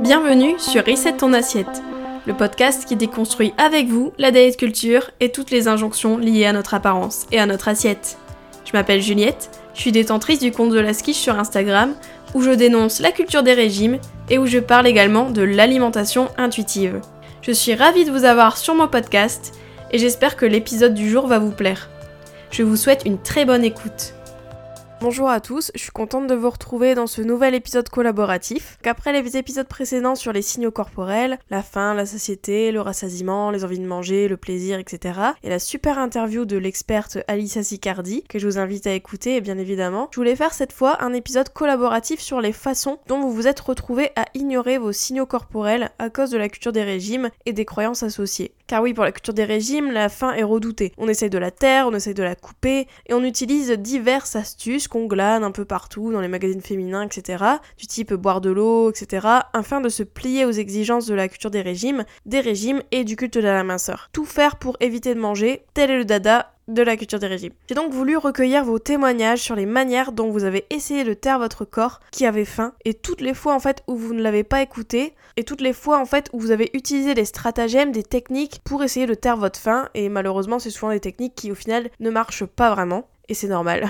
Bienvenue sur Reset ton assiette, le podcast qui déconstruit avec vous la diet culture et toutes les injonctions liées à notre apparence et à notre assiette. Je m'appelle Juliette, je suis détentrice du compte de la skiche sur Instagram où je dénonce la culture des régimes et où je parle également de l'alimentation intuitive. Je suis ravie de vous avoir sur mon podcast et j'espère que l'épisode du jour va vous plaire. Je vous souhaite une très bonne écoute. Bonjour à tous, je suis contente de vous retrouver dans ce nouvel épisode collaboratif. Qu'après les épisodes précédents sur les signaux corporels, la faim, la satiété, le rassasiement, les envies de manger, le plaisir, etc. et la super interview de l'experte Alissa Sicardi, que je vous invite à écouter bien évidemment, je voulais faire cette fois un épisode collaboratif sur les façons dont vous vous êtes retrouvés à ignorer vos signaux corporels à cause de la culture des régimes et des croyances associées. Car oui, pour la culture des régimes, la faim est redoutée. On essaye de la taire, on essaye de la couper, et on utilise diverses astuces qu'on glane un peu partout dans les magazines féminins, etc. Du type boire de l'eau, etc. Afin de se plier aux exigences de la culture des régimes, des régimes et du culte de la minceur. Tout faire pour éviter de manger, tel est le dada de la culture des régimes. J'ai donc voulu recueillir vos témoignages sur les manières dont vous avez essayé de taire votre corps qui avait faim et toutes les fois en fait où vous ne l'avez pas écouté et toutes les fois en fait où vous avez utilisé des stratagèmes, des techniques pour essayer de taire votre faim et malheureusement c'est souvent des techniques qui au final ne marchent pas vraiment et c'est normal.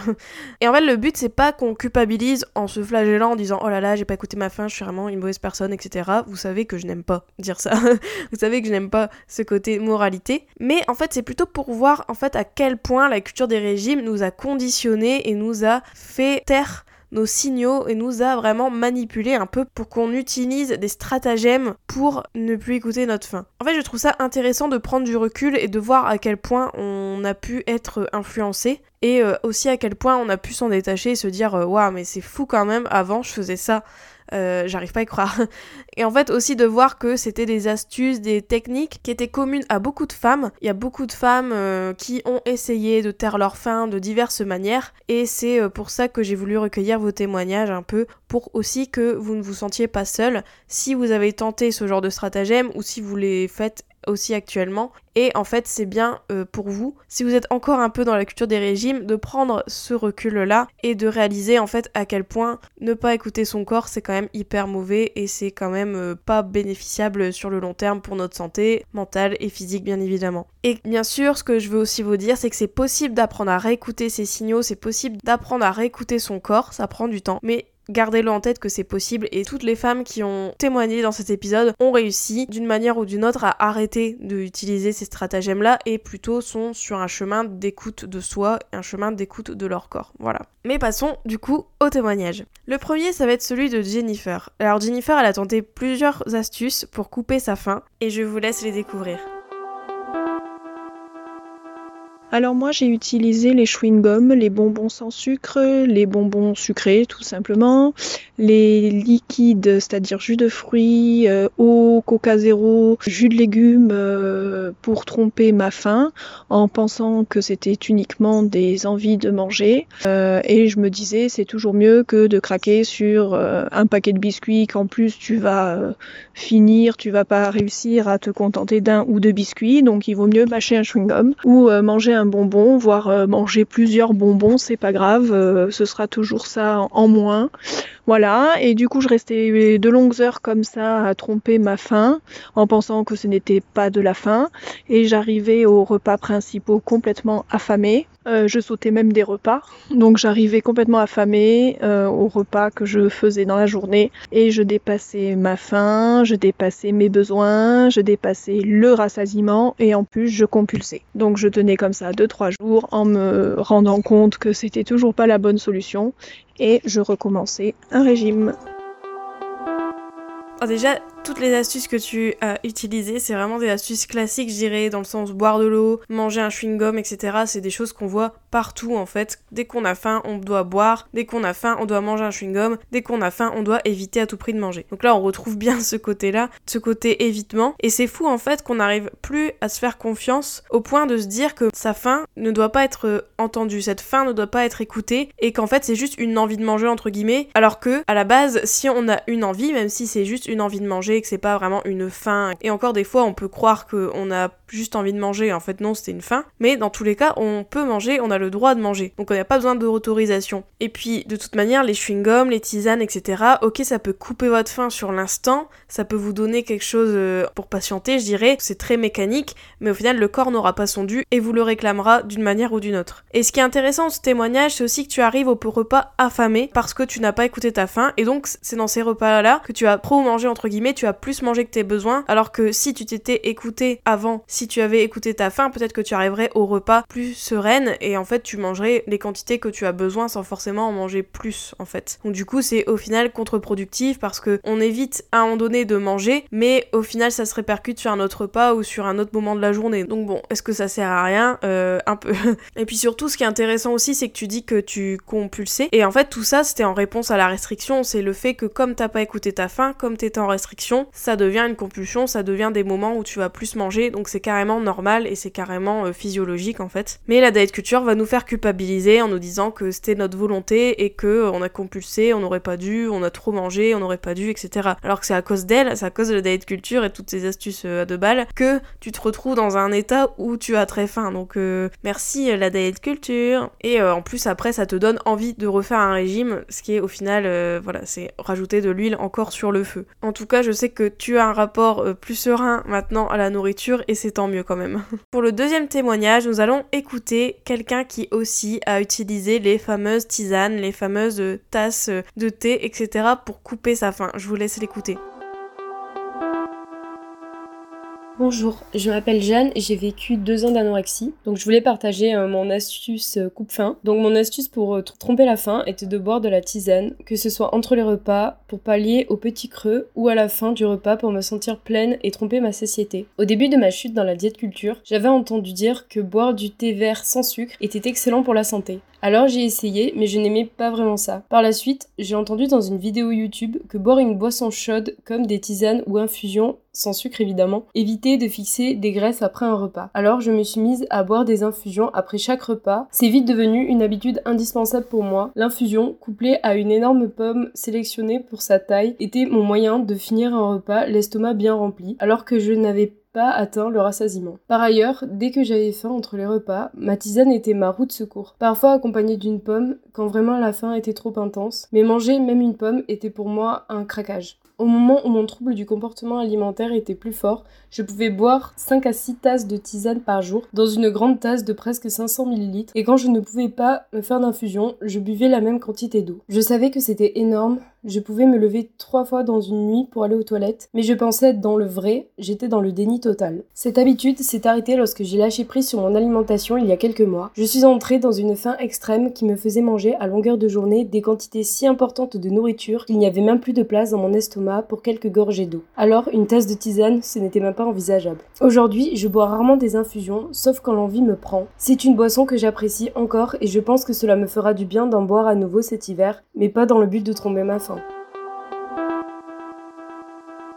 et en fait, le but, c'est pas qu'on culpabilise en se flagellant en disant oh là là, j'ai pas écouté ma faim, je suis vraiment une mauvaise personne, etc. Vous savez que je n'aime pas dire ça. Vous savez que je n'aime pas ce côté moralité. Mais en fait, c'est plutôt pour voir en fait à quel point la culture des régimes nous a conditionnés et nous a fait taire nos signaux et nous a vraiment manipulé un peu pour qu'on utilise des stratagèmes pour ne plus écouter notre faim. En fait, je trouve ça intéressant de prendre du recul et de voir à quel point on a pu être influencé et euh, aussi à quel point on a pu s'en détacher et se dire euh, waouh mais c'est fou quand même avant je faisais ça euh, j'arrive pas à y croire. Et en fait aussi de voir que c'était des astuces, des techniques qui étaient communes à beaucoup de femmes. Il y a beaucoup de femmes euh, qui ont essayé de taire leur faim de diverses manières et c'est euh, pour ça que j'ai voulu recueillir vos témoignages un peu pour aussi que vous ne vous sentiez pas seul si vous avez tenté ce genre de stratagème ou si vous les faites aussi actuellement. Et en fait, c'est bien euh, pour vous, si vous êtes encore un peu dans la culture des régimes, de prendre ce recul-là et de réaliser en fait à quel point ne pas écouter son corps, c'est quand même hyper mauvais et c'est quand même euh, pas bénéficiable sur le long terme pour notre santé mentale et physique, bien évidemment. Et bien sûr, ce que je veux aussi vous dire, c'est que c'est possible d'apprendre à réécouter ses signaux, c'est possible d'apprendre à réécouter son corps, ça prend du temps, mais Gardez-le en tête que c'est possible et toutes les femmes qui ont témoigné dans cet épisode ont réussi d'une manière ou d'une autre à arrêter d'utiliser ces stratagèmes-là et plutôt sont sur un chemin d'écoute de soi, un chemin d'écoute de leur corps. Voilà. Mais passons du coup au témoignage. Le premier, ça va être celui de Jennifer. Alors Jennifer, elle a tenté plusieurs astuces pour couper sa faim et je vous laisse les découvrir. Alors moi j'ai utilisé les chewing-gums, les bonbons sans sucre, les bonbons sucrés tout simplement, les liquides, c'est-à-dire jus de fruits, euh, eau, coca zéro, jus de légumes euh, pour tromper ma faim en pensant que c'était uniquement des envies de manger. Euh, et je me disais c'est toujours mieux que de craquer sur un paquet de biscuits qu'en plus tu vas finir, tu vas pas réussir à te contenter d'un ou deux biscuits, donc il vaut mieux mâcher un chewing-gum ou manger un bonbon, voire euh, manger plusieurs bonbons, c'est pas grave, euh, ce sera toujours ça en moins. Voilà, et du coup je restais de longues heures comme ça à tromper ma faim en pensant que ce n'était pas de la faim et j'arrivais aux repas principaux complètement affamée. Euh, je sautais même des repas, donc j'arrivais complètement affamée euh, aux repas que je faisais dans la journée et je dépassais ma faim, je dépassais mes besoins, je dépassais le rassasiement et en plus je compulsais. Donc je tenais comme ça 2-3 jours en me rendant compte que c'était toujours pas la bonne solution et je recommençais un régime. Oh, déjà, toutes les astuces que tu as utilisées, c'est vraiment des astuces classiques, je dirais, dans le sens boire de l'eau, manger un chewing-gum, etc. C'est des choses qu'on voit partout en fait. Dès qu'on a faim, on doit boire. Dès qu'on a faim, on doit manger un chewing-gum. Dès qu'on a faim, on doit éviter à tout prix de manger. Donc là, on retrouve bien ce côté-là, ce côté évitement. Et c'est fou en fait qu'on n'arrive plus à se faire confiance au point de se dire que sa faim ne doit pas être euh, entendue, cette faim ne doit pas être écoutée et qu'en fait c'est juste une envie de manger entre guillemets. Alors que à la base, si on a une envie, même si c'est juste une envie de manger, manger que c'est pas vraiment une faim. Et encore des fois, on peut croire qu'on a juste envie de manger, en fait non, c'était une faim. Mais dans tous les cas, on peut manger, on a le droit de manger. Donc on n'a pas besoin d'autorisation. Et puis, de toute manière, les chewing-gums, les tisanes, etc., ok, ça peut couper votre faim sur l'instant, ça peut vous donner quelque chose euh, pour patienter, je dirais, c'est très mécanique, mais au final, le corps n'aura pas son dû et vous le réclamera d'une manière ou d'une autre. Et ce qui est intéressant dans ce témoignage, c'est aussi que tu arrives au repas affamé parce que tu n'as pas écouté ta faim, et donc c'est dans ces repas-là que tu as trop mangé, entre guillemets, tu as plus mangé que tes besoins, alors que si tu t'étais écouté avant, si tu avais écouté ta faim, peut-être que tu arriverais au repas plus sereine, et en fait, tu mangerais les quantités que tu as besoin sans forcément en manger plus, en fait. Donc du coup, c'est au final contre-productif parce que on évite à un moment donné de manger, mais au final, ça se répercute sur un autre repas ou sur un autre moment de la journée. Donc bon, est-ce que ça sert à rien? Euh, Un peu. et puis surtout, ce qui est intéressant aussi, c'est que tu dis que tu compulsais. Et en fait, tout ça, c'était en réponse à la restriction. C'est le fait que comme t'as pas écouté ta faim, comme t'étais en restriction, ça devient une compulsion, ça devient des moments où tu vas plus manger. Donc c'est carrément normal et c'est carrément euh, physiologique en fait. Mais la diet culture va nous faire culpabiliser en nous disant que c'était notre volonté et que euh, on a compulsé, on n'aurait pas dû, on a trop mangé, on n'aurait pas dû, etc. Alors que c'est à cause d'elle, c'est à cause de la diet culture et toutes ces astuces à deux balles que tu te retrouves dans un état où tu as très faim. Donc euh, merci la diet culture. Et euh, en plus après ça te donne envie de refaire un régime, ce qui est au final euh, voilà c'est rajouter de l'huile encore sur le feu. En tout cas je sais que tu as un rapport plus serein maintenant à la nourriture et c'est tant mieux quand même. Pour le deuxième témoignage nous allons écouter quelqu'un qui aussi a utilisé les fameuses tisanes, les fameuses tasses de thé, etc. pour couper sa faim. Je vous laisse l'écouter. Bonjour, je m'appelle Jeanne et j'ai vécu deux ans d'anorexie. Donc je voulais partager euh, mon astuce euh, coupe-faim. Donc mon astuce pour euh, tromper la faim était de boire de la tisane, que ce soit entre les repas, pour pallier au petit creux, ou à la fin du repas pour me sentir pleine et tromper ma satiété. Au début de ma chute dans la diète culture, j'avais entendu dire que boire du thé vert sans sucre était excellent pour la santé. Alors j'ai essayé, mais je n'aimais pas vraiment ça. Par la suite, j'ai entendu dans une vidéo YouTube que boire une boisson chaude comme des tisanes ou infusions, sans sucre évidemment, évitait de fixer des graisses après un repas. Alors je me suis mise à boire des infusions après chaque repas. C'est vite devenu une habitude indispensable pour moi. L'infusion, couplée à une énorme pomme sélectionnée pour sa taille, était mon moyen de finir un repas l'estomac bien rempli, alors que je n'avais pas atteint le rassasiement. Par ailleurs, dès que j'avais faim entre les repas, ma tisane était ma roue de secours. Parfois accompagnée d'une pomme, quand vraiment la faim était trop intense, mais manger même une pomme était pour moi un craquage. Au moment où mon trouble du comportement alimentaire était plus fort, je pouvais boire 5 à 6 tasses de tisane par jour dans une grande tasse de presque 500 ml et quand je ne pouvais pas me faire d'infusion, je buvais la même quantité d'eau. Je savais que c'était énorme, je pouvais me lever trois fois dans une nuit pour aller aux toilettes, mais je pensais être dans le vrai, j'étais dans le déni total. Cette habitude s'est arrêtée lorsque j'ai lâché prise sur mon alimentation il y a quelques mois. Je suis entrée dans une faim extrême qui me faisait manger à longueur de journée des quantités si importantes de nourriture qu'il n'y avait même plus de place dans mon estomac pour quelques gorgées d'eau. Alors, une tasse de tisane, ce n'était même pas envisageable. Aujourd'hui, je bois rarement des infusions, sauf quand l'envie me prend. C'est une boisson que j'apprécie encore et je pense que cela me fera du bien d'en boire à nouveau cet hiver, mais pas dans le but de tromper ma faim.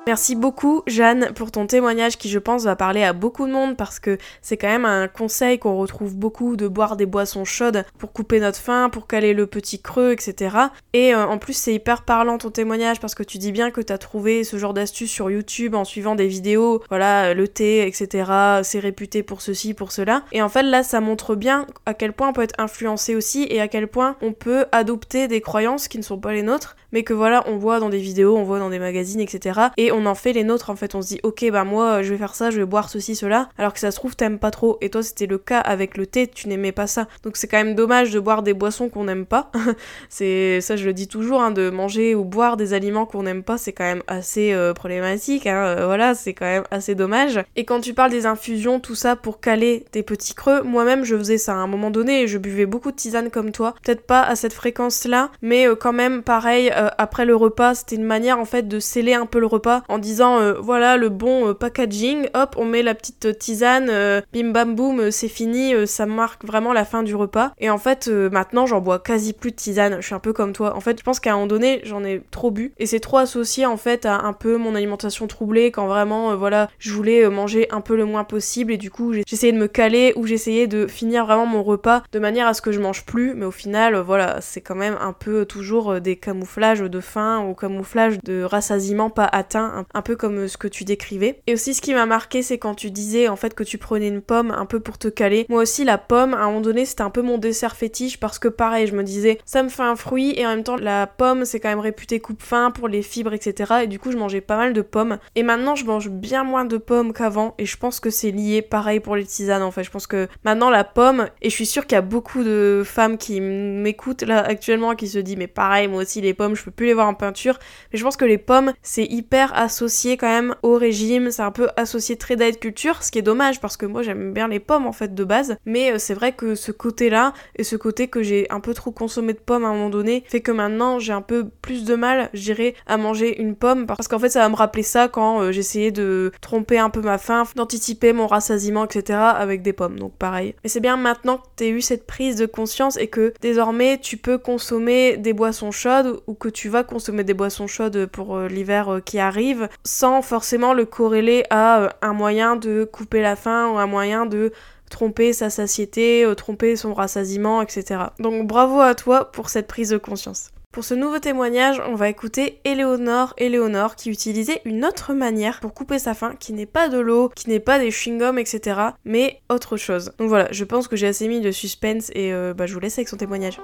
Merci beaucoup Jeanne pour ton témoignage qui je pense va parler à beaucoup de monde parce que c'est quand même un conseil qu'on retrouve beaucoup de boire des boissons chaudes pour couper notre faim, pour caler le petit creux, etc. Et euh, en plus c'est hyper parlant ton témoignage parce que tu dis bien que t'as trouvé ce genre d'astuce sur YouTube en suivant des vidéos, voilà, le thé, etc. C'est réputé pour ceci, pour cela. Et en fait là ça montre bien à quel point on peut être influencé aussi et à quel point on peut adopter des croyances qui ne sont pas les nôtres mais que voilà, on voit dans des vidéos, on voit dans des magazines, etc. Et on en fait les nôtres en fait. On se dit, ok, bah moi je vais faire ça, je vais boire ceci, cela, alors que ça se trouve, t'aimes pas trop. Et toi, c'était le cas avec le thé, tu n'aimais pas ça. Donc c'est quand même dommage de boire des boissons qu'on n'aime pas. c'est ça, je le dis toujours, hein, de manger ou boire des aliments qu'on n'aime pas, c'est quand même assez euh, problématique. Hein. Euh, voilà, c'est quand même assez dommage. Et quand tu parles des infusions, tout ça pour caler tes petits creux, moi-même je faisais ça à un moment donné. Je buvais beaucoup de tisane comme toi, peut-être pas à cette fréquence-là, mais euh, quand même pareil euh, après le repas, c'était une manière en fait de sceller un peu le repas en disant euh, voilà le bon euh, packaging, hop, on met la petite tisane, bim bam boum, c'est fini, ça marque vraiment la fin du repas. Et en fait, maintenant j'en bois quasi plus de tisane, je suis un peu comme toi. En fait, je pense qu'à un moment donné, j'en ai trop bu. Et c'est trop associé en fait à un peu mon alimentation troublée quand vraiment voilà, je voulais manger un peu le moins possible. Et du coup, j'essayais de me caler ou j'essayais de finir vraiment mon repas de manière à ce que je mange plus, mais au final, voilà, c'est quand même un peu toujours des camouflages de faim, au camouflage de rassasiement pas atteint un, peu comme ce que tu décrivais. Et aussi ce qui m'a marqué, c'est quand tu disais en fait que tu prenais une pomme un peu pour te caler. Moi aussi, la pomme, à un moment donné, c'était un peu mon dessert fétiche parce que pareil, je me disais, ça me fait un fruit et en même temps, la pomme, c'est quand même réputé coupe-fin pour les fibres, etc. Et du coup, je mangeais pas mal de pommes. Et maintenant, je mange bien moins de pommes qu'avant et je pense que c'est lié pareil pour les tisanes en fait. Je pense que maintenant, la pomme, et je suis sûre qu'il y a beaucoup de femmes qui m'écoutent là actuellement qui se disent, mais pareil, moi aussi, les pommes, je peux plus les voir en peinture. Mais je pense que les pommes, c'est hyper associé quand même au régime, c'est un peu associé très diet culture, ce qui est dommage parce que moi j'aime bien les pommes en fait de base, mais euh, c'est vrai que ce côté-là et ce côté que j'ai un peu trop consommé de pommes à un moment donné fait que maintenant j'ai un peu plus de mal, je dirais, à manger une pomme parce qu'en fait ça va me rappeler ça quand euh, j'essayais de tromper un peu ma faim, d'anticiper mon rassasiement, etc. avec des pommes, donc pareil. Mais c'est bien maintenant que t'aies eu cette prise de conscience et que désormais tu peux consommer des boissons chaudes ou que tu vas consommer des boissons chaudes pour euh, l'hiver qui arrive sans forcément le corréler à un moyen de couper la faim ou un moyen de tromper sa satiété, euh, tromper son rassasiement, etc. Donc bravo à toi pour cette prise de conscience. Pour ce nouveau témoignage, on va écouter Éléonore Éléonore qui utilisait une autre manière pour couper sa faim qui n'est pas de l'eau, qui n'est pas des chewing-gums, etc. mais autre chose. Donc voilà, je pense que j'ai assez mis de suspense et euh, bah, je vous laisse avec son témoignage.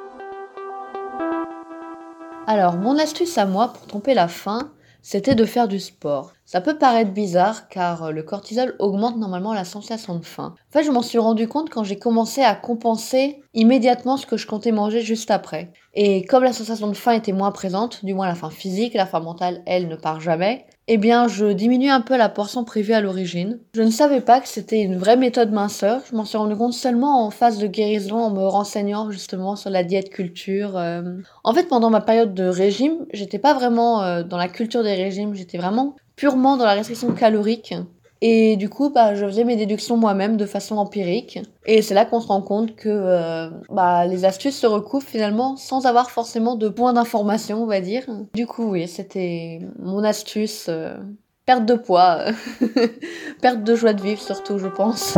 Alors, mon astuce à moi pour tromper la faim, c'était de faire du sport. Ça peut paraître bizarre car euh, le cortisol augmente normalement la sensation de faim. En fait, je m'en suis rendu compte quand j'ai commencé à compenser immédiatement ce que je comptais manger juste après. Et comme la sensation de faim était moins présente, du moins la faim physique, la faim mentale, elle ne part jamais, eh bien, je diminue un peu la portion prévue à l'origine. Je ne savais pas que c'était une vraie méthode minceur. Je m'en suis rendu compte seulement en phase de guérison, en me renseignant justement sur la diète culture. Euh. En fait, pendant ma période de régime, j'étais pas vraiment euh, dans la culture des régimes, j'étais vraiment purement dans la restriction calorique. Et du coup, bah, je faisais mes déductions moi-même de façon empirique. Et c'est là qu'on se rend compte que euh, bah, les astuces se recoupent finalement sans avoir forcément de points d'information, on va dire. Du coup, oui, c'était mon astuce. Euh, perte de poids, perte de joie de vivre surtout, je pense.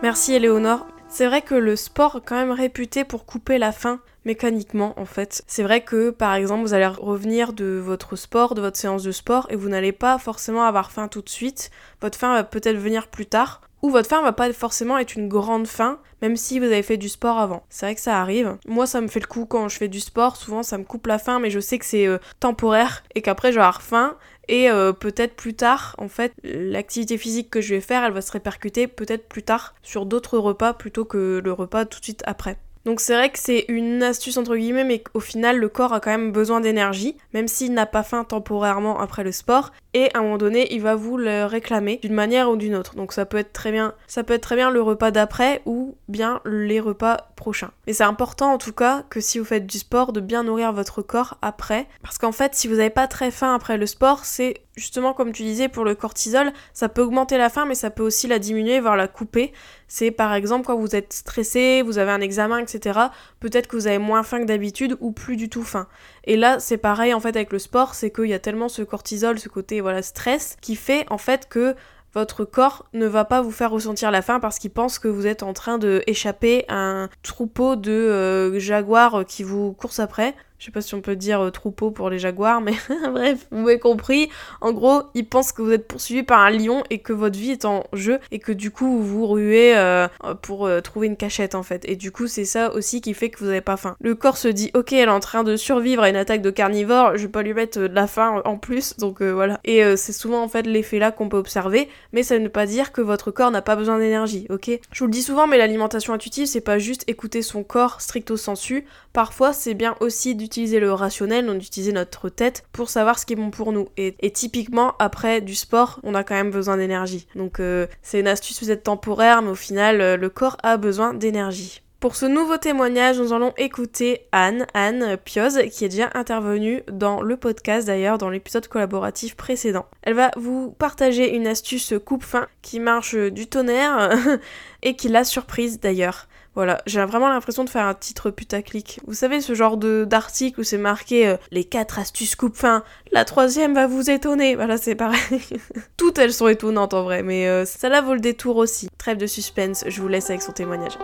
Merci Éléonore. C'est vrai que le sport quand même réputé pour couper la faim mécaniquement en fait. C'est vrai que par exemple vous allez revenir de votre sport, de votre séance de sport et vous n'allez pas forcément avoir faim tout de suite. Votre faim va peut-être venir plus tard ou votre faim va pas forcément être une grande faim, même si vous avez fait du sport avant. C'est vrai que ça arrive. Moi, ça me fait le coup quand je fais du sport. Souvent, ça me coupe la faim, mais je sais que c'est euh, temporaire et qu'après, je vais avoir faim. Et euh, peut-être plus tard, en fait, l'activité physique que je vais faire, elle va se répercuter peut-être plus tard sur d'autres repas plutôt que le repas tout de suite après. Donc c'est vrai que c'est une astuce entre guillemets, mais au final le corps a quand même besoin d'énergie, même s'il n'a pas faim temporairement après le sport, et à un moment donné il va vous le réclamer d'une manière ou d'une autre. Donc ça peut être très bien, ça peut être très bien le repas d'après ou bien les repas prochains. Mais c'est important en tout cas que si vous faites du sport de bien nourrir votre corps après, parce qu'en fait si vous n'avez pas très faim après le sport, c'est justement comme tu disais pour le cortisol, ça peut augmenter la faim mais ça peut aussi la diminuer, voire la couper. C'est par exemple quand vous êtes stressé, vous avez un examen, etc. Peut-être que vous avez moins faim que d'habitude ou plus du tout faim. Et là c'est pareil en fait avec le sport, c'est qu'il y a tellement ce cortisol, ce côté voilà stress, qui fait en fait que votre corps ne va pas vous faire ressentir la faim parce qu'il pense que vous êtes en train de échapper à un troupeau de euh, jaguars qui vous courent après. Je sais pas si on peut dire euh, troupeau pour les jaguars, mais bref, vous m'avez compris. En gros, ils pensent que vous êtes poursuivi par un lion et que votre vie est en jeu et que du coup vous vous ruez euh, pour euh, trouver une cachette en fait. Et du coup, c'est ça aussi qui fait que vous n'avez pas faim. Le corps se dit, ok, elle est en train de survivre à une attaque de carnivore, je vais pas lui mettre de la faim en plus, donc voilà. Et c'est souvent en fait l'effet là qu'on peut observer, mais ça ne veut pas dire que votre corps n'a pas besoin d'énergie, ok? Je vous le dis souvent, mais l'alimentation intuitive, c'est pas juste écouter son corps stricto sensu. Parfois, c'est bien aussi du d'utiliser le rationnel, donc d'utiliser notre tête pour savoir ce qui est bon pour nous. Et, typiquement, après du sport, on a quand même besoin d'énergie. Donc euh, c'est une astuce peut-être temporaire, mais au final, euh, le corps a besoin d'énergie. Pour ce nouveau témoignage, nous allons écouter Anne, Anne Pioz, qui est déjà intervenue dans le podcast d'ailleurs, dans l'épisode collaboratif précédent. Elle va vous partager une astuce coupe-fin qui marche du tonnerre et qui l'a surprise d'ailleurs. Voilà, j'ai vraiment l'impression de faire un titre putaclic. Vous savez, ce genre de d'article où c'est marqué euh, les 4 astuces coupe-fin, la troisième va vous étonner. Voilà, c'est pareil. Toutes elles sont étonnantes en vrai, mais euh, ça la vaut le détour aussi. Trêve de suspense, je vous laisse avec son témoignage.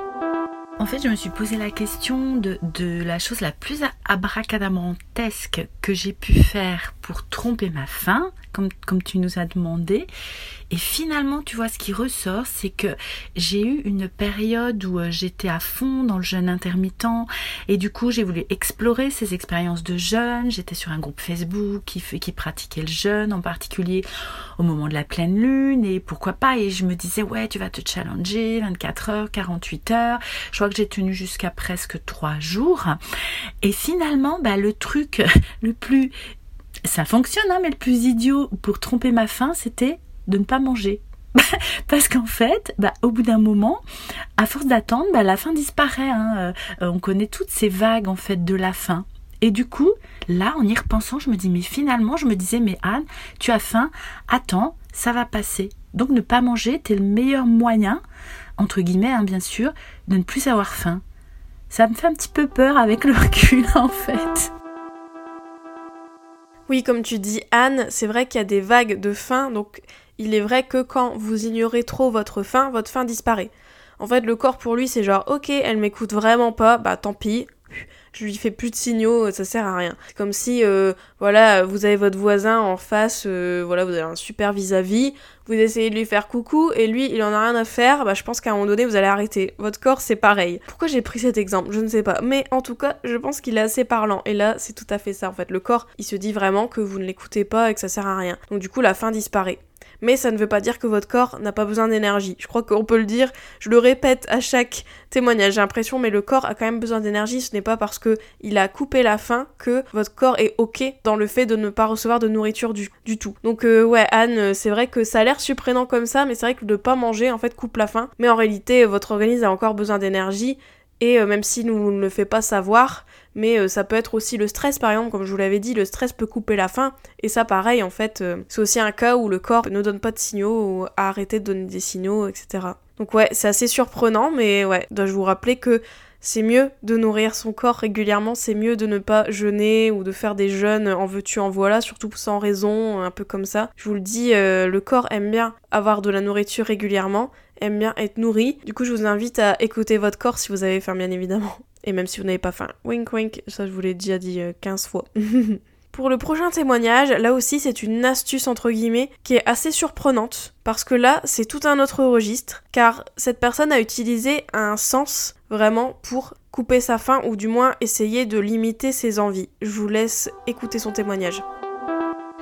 En fait, je me suis posé la question de, de la chose la plus abracadamantesque que j'ai pu faire pour tromper ma faim, comme, tu nous as demandé. Et finalement, tu vois, ce qui ressort, c'est que j'ai eu une période où euh, j'étais à fond dans le jeûne intermittent et du coup, j'ai voulu explorer ces expériences de jeûne. J'étais sur un groupe Facebook qui, qui pratiquait le jeûne, en particulier au moment de la pleine lune et pourquoi pas? Et je me disais, ouais, tu vas te challenger 24 heures, 48 heures. Je crois que j'ai tenu jusqu'à presque 3 jours. Et finalement, bah, le truc le plus ça fonctionne, hein, mais le plus idiot pour tromper ma faim, c'était de ne pas manger. Parce qu'en fait, bah, au bout d'un moment, à force d'attendre, bah, la faim disparaît. Hein. Euh, on connaît toutes ces vagues en fait de la faim. Et du coup, là, en y repensant, je me dis, mais finalement, je me disais, mais Anne, tu as faim, attends, ça va passer. Donc ne pas manger, c'est le meilleur moyen, entre guillemets, hein, bien sûr, de ne plus avoir faim. Ça me fait un petit peu peur avec le recul, en fait. Oui, comme tu dis, Anne, c'est vrai qu'il y a des vagues de faim, donc il est vrai que quand vous ignorez trop votre faim, votre faim disparaît. En fait, le corps pour lui, c'est genre, ok, elle m'écoute vraiment pas, bah tant pis, je lui fais plus de signaux, ça sert à rien. C'est comme si, euh, voilà, vous avez votre voisin en face, euh, voilà, vous avez un super vis-à-vis, vous essayez de lui faire coucou et lui, il en a rien à faire, bah je pense qu'à un moment donné, vous allez arrêter. Votre corps, c'est pareil. Pourquoi j'ai pris cet exemple? Je ne sais pas. Mais en tout cas, je pense qu'il est assez parlant. Et là, c'est tout à fait ça, en fait. Le corps, il se dit vraiment que vous ne l'écoutez pas et que ça sert à rien. Donc du coup, la fin disparaît mais ça ne veut pas dire que votre corps n'a pas besoin d'énergie. Je crois qu'on peut le dire, je le répète à chaque témoignage, j'ai l'impression, mais le corps a quand même besoin d'énergie, ce n'est pas parce que il a coupé la faim que votre corps est ok dans le fait de ne pas recevoir de nourriture du, tout. Donc euh, ouais, Anne, c'est vrai que ça a l'air surprenant comme ça, mais c'est vrai que de pas manger, en fait, coupe la faim, mais en réalité, votre organisme a encore besoin d'énergie, et euh, même si nous ne le fait pas savoir, mais euh, ça peut être aussi le stress par exemple, comme je vous l'avais dit, le stress peut couper la faim, et ça pareil en fait, euh, c'est aussi un cas où le corps ne donne pas de signaux ou a arrêté de donner des signaux, etc. Donc ouais, c'est assez surprenant, mais ouais, dois-je vous rappeler que c'est mieux de nourrir son corps régulièrement, c'est mieux de ne pas jeûner ou de faire des jeûnes en veux-tu en voilà, surtout sans raison, un peu comme ça. Je vous le dis, le corps aime bien avoir de la nourriture régulièrement, aime bien être nourri. Du coup, je vous invite à écouter votre corps si vous avez faim, bien évidemment. Et même si vous n'avez pas faim. Wink wink, ça je vous l'ai déjà dit 15 euh, fois. Pour le prochain témoignage, là aussi c'est une astuce entre guillemets qui est assez surprenante parce que là c'est tout un autre registre car cette personne a utilisé un sens vraiment pour couper sa faim ou du moins essayer de limiter ses envies. Je vous laisse écouter son témoignage.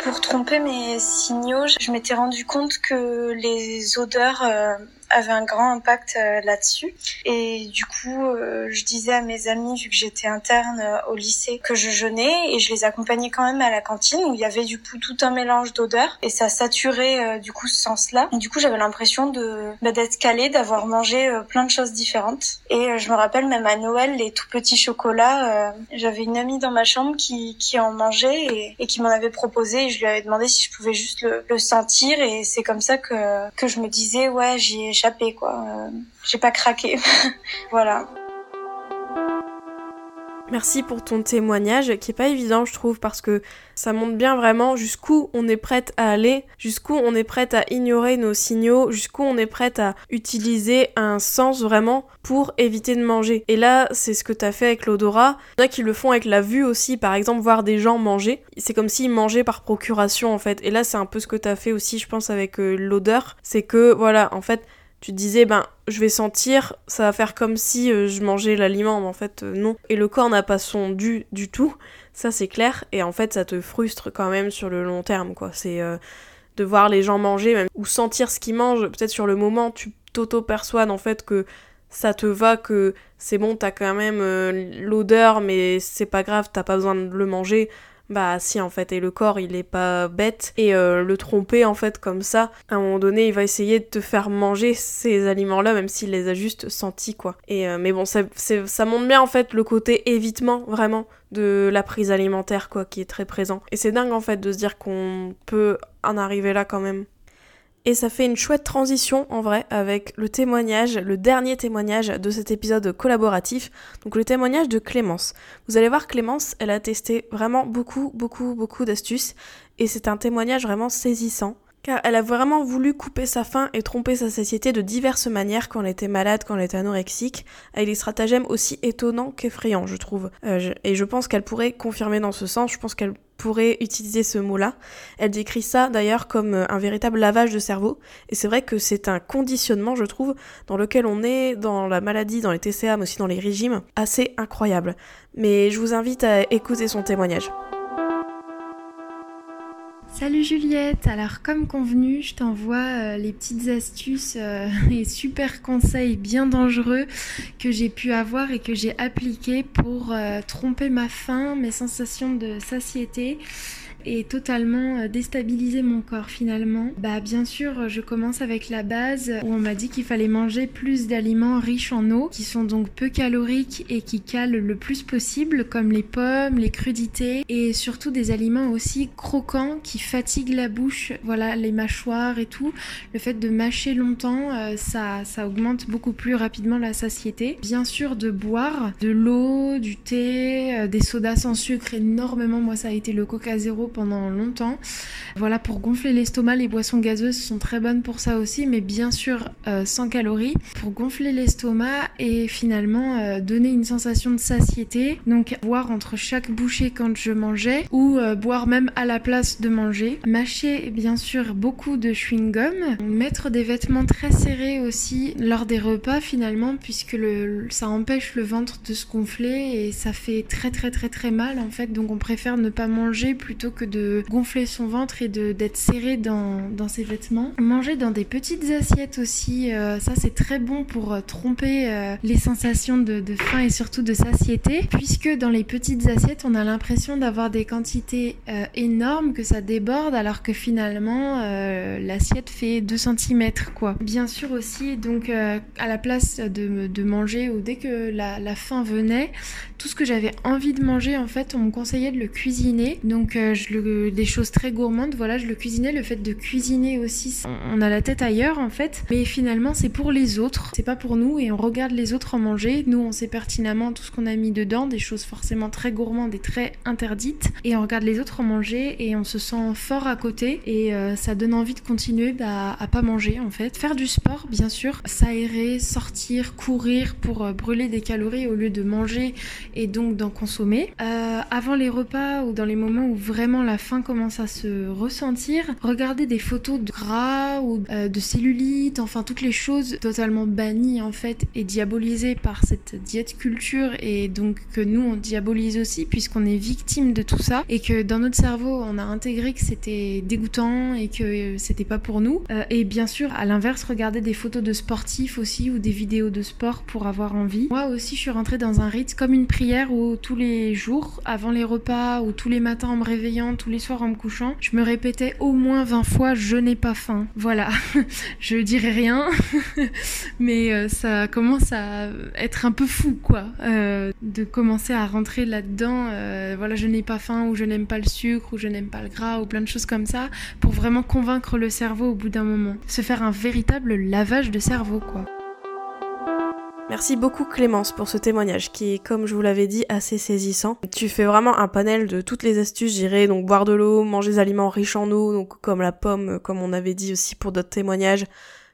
Pour tromper mes signaux, je m'étais rendu compte que les odeurs euh, avait un grand impact euh, là-dessus. Et du coup, euh, je disais à mes amis, vu que j'étais interne euh, au lycée, que je jeûnais et je les accompagnais quand même à la cantine où il y avait du coup tout un mélange d'odeurs et ça saturait du coup ce sens-là. Du coup, j'avais l'impression de bah, d'être calée, d'avoir mangé plein de choses différentes. Et je me rappelle même à Noël, les tout petits chocolats, j'avais une amie dans ma chambre qui, qui en mangeait et, et qui m'en avait proposé et je lui avais demandé si je pouvais juste le, le sentir et c'est comme ça que, que je me disais, ouais, j'ai Euh, j'ai pas craqué. voilà. Merci pour ton témoignage qui est pas évident je trouve parce que ça montre bien vraiment jusqu'où on est prête à aller, jusqu'où on est prête à ignorer nos signaux, jusqu'où on est prête à utiliser un sens vraiment pour éviter de manger. Et là, c'est ce que t'as fait avec l'odorat. Il y en a qui le font avec la vue aussi, par exemple, voir des gens manger. C'est comme s'ils mangeaient par procuration en fait. Et là, c'est un peu ce que t'as fait aussi, je pense, avec euh, l'odeur. C'est que voilà, en fait, tu disais, ben, je vais sentir, ça va faire comme si euh, je mangeais l'aliment, mais en fait, euh, non. Et le corps n'a pas son dû du tout, ça c'est clair, et en fait, ça te frustre quand même sur le long terme, quoi. C'est euh, de voir les gens manger, même, ou sentir ce qu'ils mangent, peut-être sur le moment, tu t'auto-persuades en fait que ça te va, que c'est bon, t'as quand même l'odeur, mais c'est pas grave, t'as pas besoin de le manger. Bah si en fait, et le corps il est pas bête, et euh, le tromper en fait comme ça, à un moment donné il va essayer de te faire manger ces aliments-là, même s'il les a juste sentis quoi. Et euh, mais bon, ça, ça montre bien en fait le côté évitement vraiment de la prise alimentaire quoi, qui est très présent. Et c'est dingue en fait de se dire qu'on peut en arriver là quand même. Et ça fait une chouette transition en vrai avec le témoignage, le dernier témoignage de cet épisode collaboratif, donc le témoignage de Clémence. Vous allez voir Clémence, elle a testé vraiment beaucoup, beaucoup, beaucoup d'astuces et c'est un témoignage vraiment saisissant. Car elle a vraiment voulu couper sa faim et tromper sa satiété de diverses manières quand elle était malade, quand elle était anorexique, avec des stratagèmes aussi étonnants qu'effrayants, je trouve. Euh, et je pense qu'elle pourrait confirmer dans ce sens, je pense qu'elle pourrait utiliser ce mot-là. Elle décrit ça d'ailleurs comme euh, un véritable lavage de cerveau, et c'est vrai que c'est un conditionnement, je trouve, dans lequel on est dans la maladie, dans les TCA, mais aussi dans les régimes, assez incroyable. Mais je vous invite à écouter son témoignage. Salut Juliette, alors comme convenu, je t'envoie euh, les petites astuces euh, et super conseils bien dangereux que j'ai pu avoir et que j'ai appliqués pour euh, tromper ma faim, mes sensations de satiété et totalement euh, déstabiliser mon corps finalement. Bah bien sûr, je commence avec la base où on m'a dit qu'il fallait manger plus d'aliments riches en eau, qui sont donc peu caloriques et qui calent le plus possible, comme les pommes, les crudités et surtout des aliments aussi croquants qui fatiguent la bouche, voilà les mâchoires et tout. Le fait de mâcher longtemps, euh, ça, ça augmente beaucoup plus rapidement la satiété. Bien sûr de boire de l'eau, du thé, euh, des sodas sans sucre énormément. Moi ça a été le Coca Zéro pendant longtemps. Voilà, pour gonfler l'estomac, les boissons gazeuses sont très bonnes pour ça aussi, mais bien sûr euh, sans calories, pour gonfler l'estomac et finalement euh, donner une sensation de satiété. Donc boire entre chaque bouchée quand je mangeais ou euh, boire même à la place de manger. Mâcher bien sûr beaucoup de chewing-gum. Mettre des vêtements très serrés aussi lors des repas finalement puisque ça empêche le ventre de se gonfler et ça fait très très très très mal en fait. Donc on préfère ne pas manger plutôt que de gonfler son ventre et d'être serré dans, dans, ses vêtements. Manger dans des petites assiettes aussi, euh, ça c'est très bon pour euh, tromper euh, les sensations de, de, faim et surtout de satiété, puisque dans les petites assiettes on a l'impression d'avoir des quantités énormes, que ça déborde, alors que finalement l'assiette fait 2 cm quoi. Bien sûr aussi, donc à la place de, de, manger ou dès que la, la faim venait, tout ce que j'avais envie de manger en fait on me conseillait de le cuisiner, donc je des choses très gourmandes, voilà, je le cuisinais. Le fait de cuisiner aussi, on a la tête ailleurs en fait. Mais finalement, c'est pour les autres, c'est pas pour nous et on regarde les autres en manger. Nous, on sait pertinemment tout ce qu'on a mis dedans, des choses forcément très gourmandes et très interdites. Et on regarde les autres en manger et on se sent fort à côté et euh, ça donne envie de continuer bah, à pas manger en fait. Faire du sport, bien sûr, s'aérer, sortir, courir pour euh, brûler des calories au lieu de manger et donc d'en consommer. Euh, avant les repas ou dans les moments où vraiment la faim commence à se ressentir, regardez des photos de gras ou euh, de cellulite, enfin toutes les choses totalement bannies en fait et diabolisées par cette diète culture et donc que nous on diabolise aussi puisqu'on est victime de tout ça et que dans notre cerveau on a intégré que c'était dégoûtant et que c'était pas pour nous. Euh, et bien sûr à l'inverse regardez des photos de sportifs aussi ou des vidéos de sport pour avoir envie. Moi aussi je suis rentrée dans un rite comme une prière où tous les jours avant les repas ou tous les matins en me réveillant tous les soirs en me couchant, je me répétais au moins 20 fois je n'ai pas faim. Voilà, je dirais rien, mais euh, ça commence à être un peu fou quoi, euh, de commencer à rentrer là-dedans. Euh, voilà, je n'ai pas faim ou je n'aime pas le sucre ou je n'aime pas le gras ou plein de choses comme ça pour vraiment convaincre le cerveau au bout d'un moment. Se faire un véritable lavage de cerveau quoi. Merci beaucoup Clémence pour ce témoignage qui est, comme je vous l'avais dit, assez saisissant. Tu fais vraiment un panel de toutes les astuces, j'irais donc boire de l'eau, manger des aliments riches en eau, donc comme la pomme, comme on avait dit aussi pour d'autres témoignages.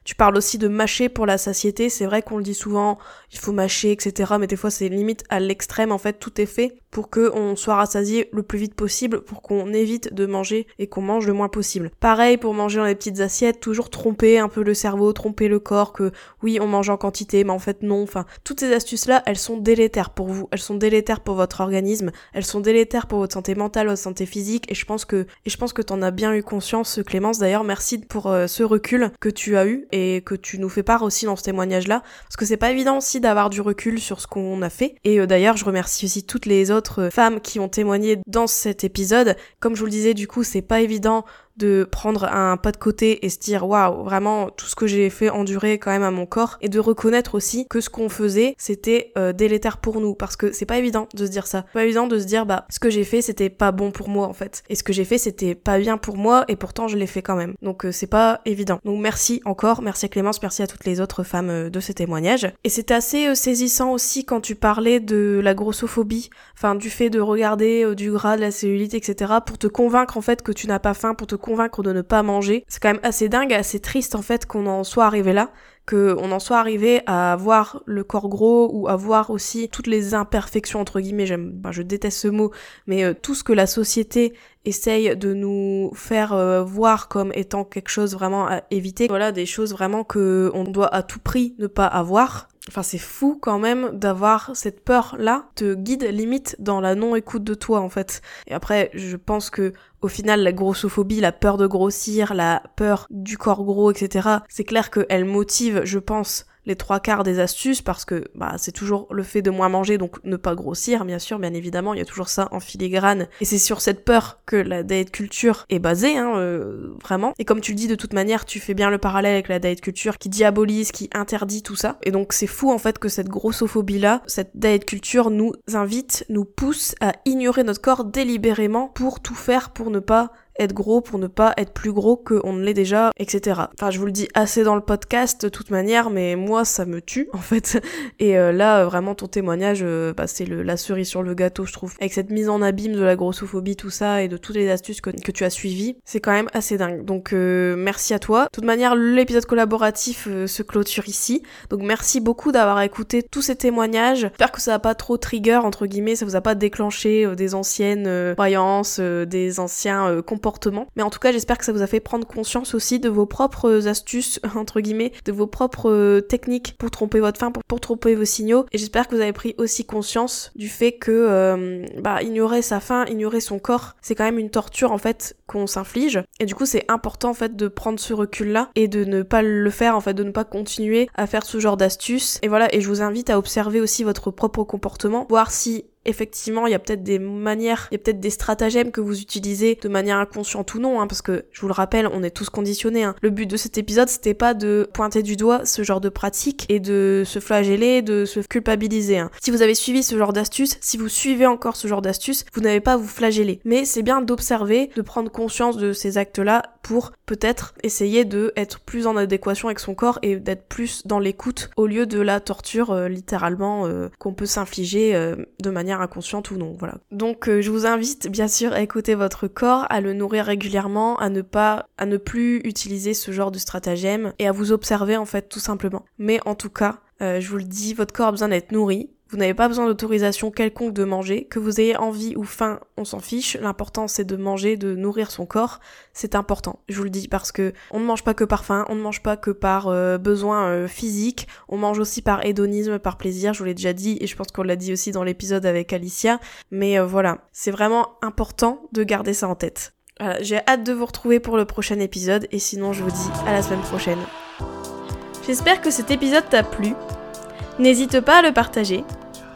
Tu parles aussi de mâcher pour la satiété, c'est vrai qu'on le dit souvent, il faut mâcher, etc. Mais des fois c'est limite à l'extrême, en fait tout est fait pour que on soit rassasié le plus vite possible, pour qu'on évite de manger et qu'on mange le moins possible. Pareil pour manger dans les petites assiettes, toujours tromper un peu le cerveau, tromper le corps que oui on mange en quantité, mais en fait non. Enfin, toutes ces astuces là, elles sont délétères pour vous, elles sont délétères pour votre organisme, elles sont délétères pour votre santé mentale, votre santé physique. Et je pense que et je pense que t'en as bien eu conscience, Clémence. D'ailleurs, merci pour euh, ce recul que tu as eu que tu nous fais part aussi dans ce témoignage là, parce que c'est pas évident aussi d'avoir du recul sur ce qu'on a fait. Et euh, d'ailleurs, je remercie aussi toutes les autres femmes qui ont témoigné dans cet épisode. Comme je vous le disais, du coup, c'est pas évident de prendre un pas de côté et se dire waouh vraiment tout ce que j'ai fait endurer quand même à mon corps et de reconnaître aussi que ce qu'on faisait c'était euh, délétère pour nous. Parce que c'est pas évident de se dire ça. Pas évident de se dire bah ce que j'ai fait c'était pas bon pour moi en fait. Et ce que j'ai fait c'était pas bien pour moi et pourtant je l'ai fait quand même. Donc euh, c'est pas évident. Donc merci encore. Merci à Clémence. Merci à toutes les autres femmes euh, de ces témoignages et c'était assez saisissant aussi quand tu parlais de la grossophobie. Enfin du fait de regarder du gras de la cellulite etc pour te convaincre en fait que tu n'as pas faim pour te convaincre de ne pas manger. C'est quand même assez dingue, assez triste en fait qu'on en soit arrivé là qu'on en soit arrivé à avoir le corps gros ou à voir aussi toutes les imperfections entre guillemets, j'aime, je déteste ce mot, mais euh, tout ce que la société essaye de nous faire euh, voir comme étant quelque chose vraiment à éviter. Voilà, des choses vraiment que on doit à tout prix ne pas avoir. Enfin, c'est fou quand même d'avoir cette peur-là, te guide limite dans la non-écoute de toi en fait. Et après, je pense que au final, la grossophobie, la peur de grossir, la peur du corps gros, etc., c'est clair qu'elle motive, je pense, les trois quarts des astuces parce que bah, c'est toujours le fait de moins manger, donc ne pas grossir, bien sûr, bien évidemment, il y a toujours ça en filigrane. Et c'est sur cette peur que la diet culture est basée, hein, euh, vraiment. Et comme tu le dis, de toute manière, tu fais bien le parallèle avec la diet culture qui diabolise, qui interdit tout ça. Et donc c'est fou en fait que cette grossophobie-là, cette diet culture nous invite, nous pousse à ignorer notre corps délibérément pour tout faire pour ne pas être gros pour ne pas être plus gros qu'on ne l'est déjà, etc. Enfin, je vous le dis assez dans le podcast de toute manière, mais moi, ça me tue, en fait. Et euh, là, vraiment, ton témoignage, euh, bah, c'est la cerise sur le gâteau, je trouve. Avec cette mise en abîme de la grossophobie, tout ça, et de toutes les astuces que, tu as suivies, c'est quand même assez dingue. Donc, euh, merci à toi. De toute manière, l'épisode collaboratif se clôture ici. Donc, merci beaucoup d'avoir écouté tous ces témoignages. J'espère que ça n'a pas trop trigger, entre guillemets, ça vous a pas déclenché des anciennes croyances, des anciens comportements mais en tout cas, j'espère que ça vous a fait prendre conscience aussi de vos propres astuces, entre guillemets, de vos propres euh, techniques pour tromper votre faim, pour, tromper vos signaux. Et j'espère que vous avez pris aussi conscience du fait que euh, bah, ignorer sa faim, ignorer son corps, c'est quand même une torture en fait qu'on s'inflige. Et du coup, c'est important en fait de prendre ce recul-là et de ne pas le faire, en fait, de ne pas continuer à faire ce genre d'astuces. Et voilà, et je vous invite à observer aussi votre propre comportement, voir si effectivement, il y a peut-être des manières, il y a peut-être des stratagèmes que vous utilisez de manière inconsciente ou non, hein, parce que je vous le rappelle, on est tous conditionnés. Hein. Le but de cet épisode, c'était pas de pointer du doigt ce genre de pratique et de se flageller, de se culpabiliser. Hein. Si vous avez suivi ce genre d'astuce, si vous suivez encore ce genre d'astuce, vous n'avez pas à vous flageller. Mais c'est bien d'observer, de prendre conscience de ces actes-là pour peut-être essayer de être plus en adéquation avec son corps et d'être plus dans l'écoute au lieu de la torture euh, littéralement euh, qu'on peut s'infliger euh, de manière inconsciente ou non. Voilà. Donc je vous invite bien sûr à écouter votre corps, à le nourrir régulièrement, à ne pas, à ne plus utiliser ce genre de stratagème et à vous observer en fait tout simplement. Mais en tout cas, je vous le dis, votre corps a besoin d'être nourri. Vous n'avez pas besoin d'autorisation quelconque de manger, que vous ayez envie ou faim, on s'en fiche. L'important c'est de manger, de nourrir son corps. C'est important, je vous le dis, parce que on ne mange pas que par faim, on ne mange pas que par euh, besoin euh, physique, on mange aussi par hédonisme, par plaisir, je vous l'ai déjà dit, et je pense qu'on l'a dit aussi dans l'épisode avec Alicia. Mais euh, voilà, c'est vraiment important de garder ça en tête. Voilà, j'ai hâte de vous retrouver pour le prochain épisode, et sinon je vous dis à la semaine prochaine. J'espère que cet épisode t'a plu. N'hésite pas à le partager